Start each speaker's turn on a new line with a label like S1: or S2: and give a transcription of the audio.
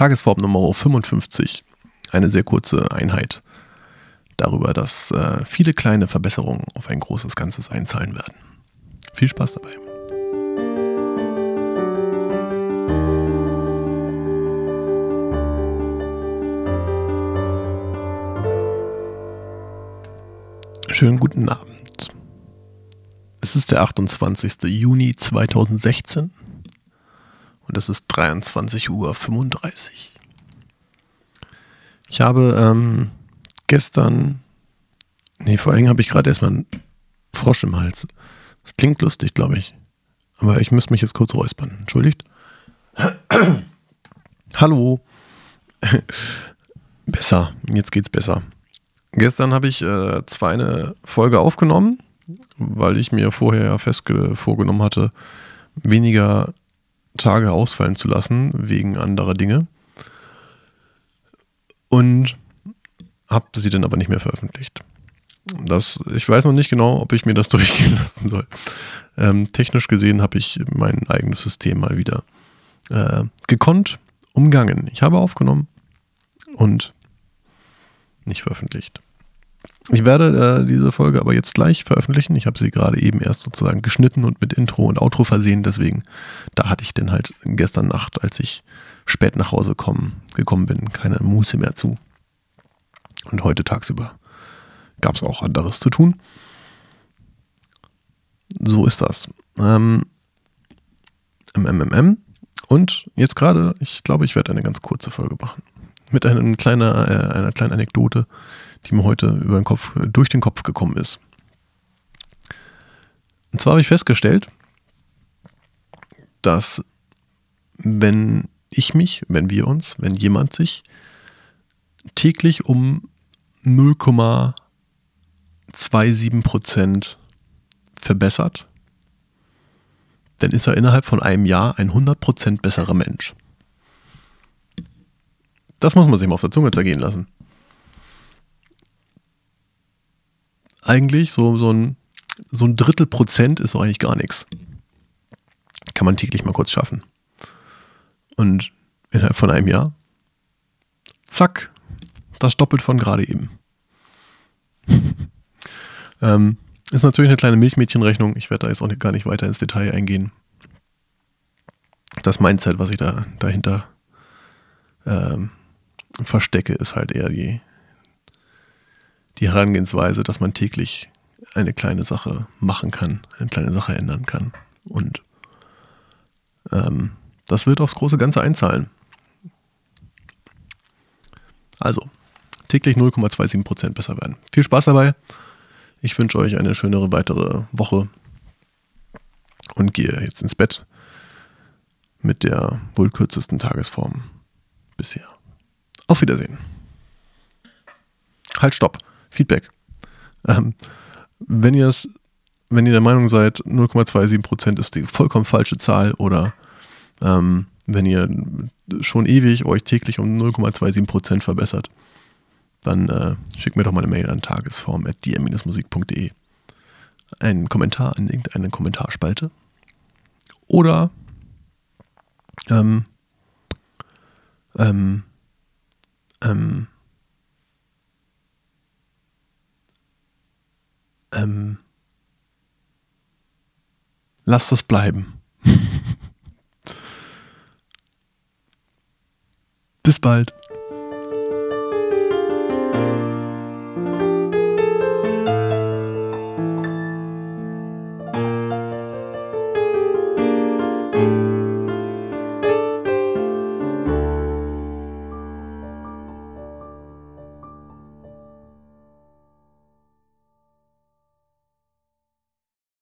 S1: Tagesform Nummer 55. Eine sehr kurze Einheit darüber, dass äh, viele kleine Verbesserungen auf ein großes Ganzes einzahlen werden. Viel Spaß dabei. Schönen guten Abend. Es ist der 28. Juni 2016 und es ist 23.35 Uhr. Ich habe ähm, gestern, nee, vor allem habe ich gerade erstmal einen Frosch im Hals. Das klingt lustig, glaube ich. Aber ich müsste mich jetzt kurz räuspern. Entschuldigt. Hallo. besser, jetzt geht's besser. Gestern habe ich äh, zwar eine Folge aufgenommen, weil ich mir vorher fest vorgenommen hatte, weniger Tage ausfallen zu lassen wegen anderer Dinge. Und habe sie dann aber nicht mehr veröffentlicht. Das, ich weiß noch nicht genau, ob ich mir das durchgehen lassen soll. Ähm, technisch gesehen habe ich mein eigenes System mal wieder äh, gekonnt umgangen. Ich habe aufgenommen und nicht veröffentlicht. Ich werde äh, diese Folge aber jetzt gleich veröffentlichen. Ich habe sie gerade eben erst sozusagen geschnitten und mit Intro und Outro versehen. Deswegen, da hatte ich dann halt gestern Nacht, als ich spät nach Hause kommen, gekommen bin, keine Muße mehr zu. Und heute tagsüber gab es auch anderes zu tun. So ist das. Ähm, MMM. Und jetzt gerade, ich glaube, ich werde eine ganz kurze Folge machen. Mit einem kleiner, äh, einer kleinen Anekdote, die mir heute über den Kopf, durch den Kopf gekommen ist. Und zwar habe ich festgestellt, dass wenn ich mich, wenn wir uns, wenn jemand sich täglich um 0,27% verbessert, dann ist er innerhalb von einem Jahr ein 100% besserer Mensch. Das muss man sich mal auf der Zunge zergehen lassen. Eigentlich so, so, ein, so ein Drittel Prozent ist so eigentlich gar nichts. Kann man täglich mal kurz schaffen. Und innerhalb von einem Jahr, zack, das doppelt von gerade eben. ähm, ist natürlich eine kleine Milchmädchenrechnung. Ich werde da jetzt auch gar nicht weiter ins Detail eingehen. Das Mindset, was ich da dahinter ähm, verstecke, ist halt eher die, die Herangehensweise, dass man täglich eine kleine Sache machen kann, eine kleine Sache ändern kann. Und ähm, das wird aufs große Ganze einzahlen. Also, täglich 0,27% besser werden. Viel Spaß dabei. Ich wünsche euch eine schönere weitere Woche und gehe jetzt ins Bett mit der wohl kürzesten Tagesform bisher. Auf Wiedersehen. Halt, stopp. Feedback. Ähm, wenn ihr es, wenn ihr der Meinung seid, 0,27% ist die vollkommen falsche Zahl oder ähm, wenn ihr schon ewig euch täglich um 0,27% verbessert, dann äh, schickt mir doch mal eine Mail an tagesform.dm-musik.de. Einen Kommentar in irgendeine Kommentarspalte. Oder ähm, ähm, ähm, ähm, lasst es bleiben. Bis bald.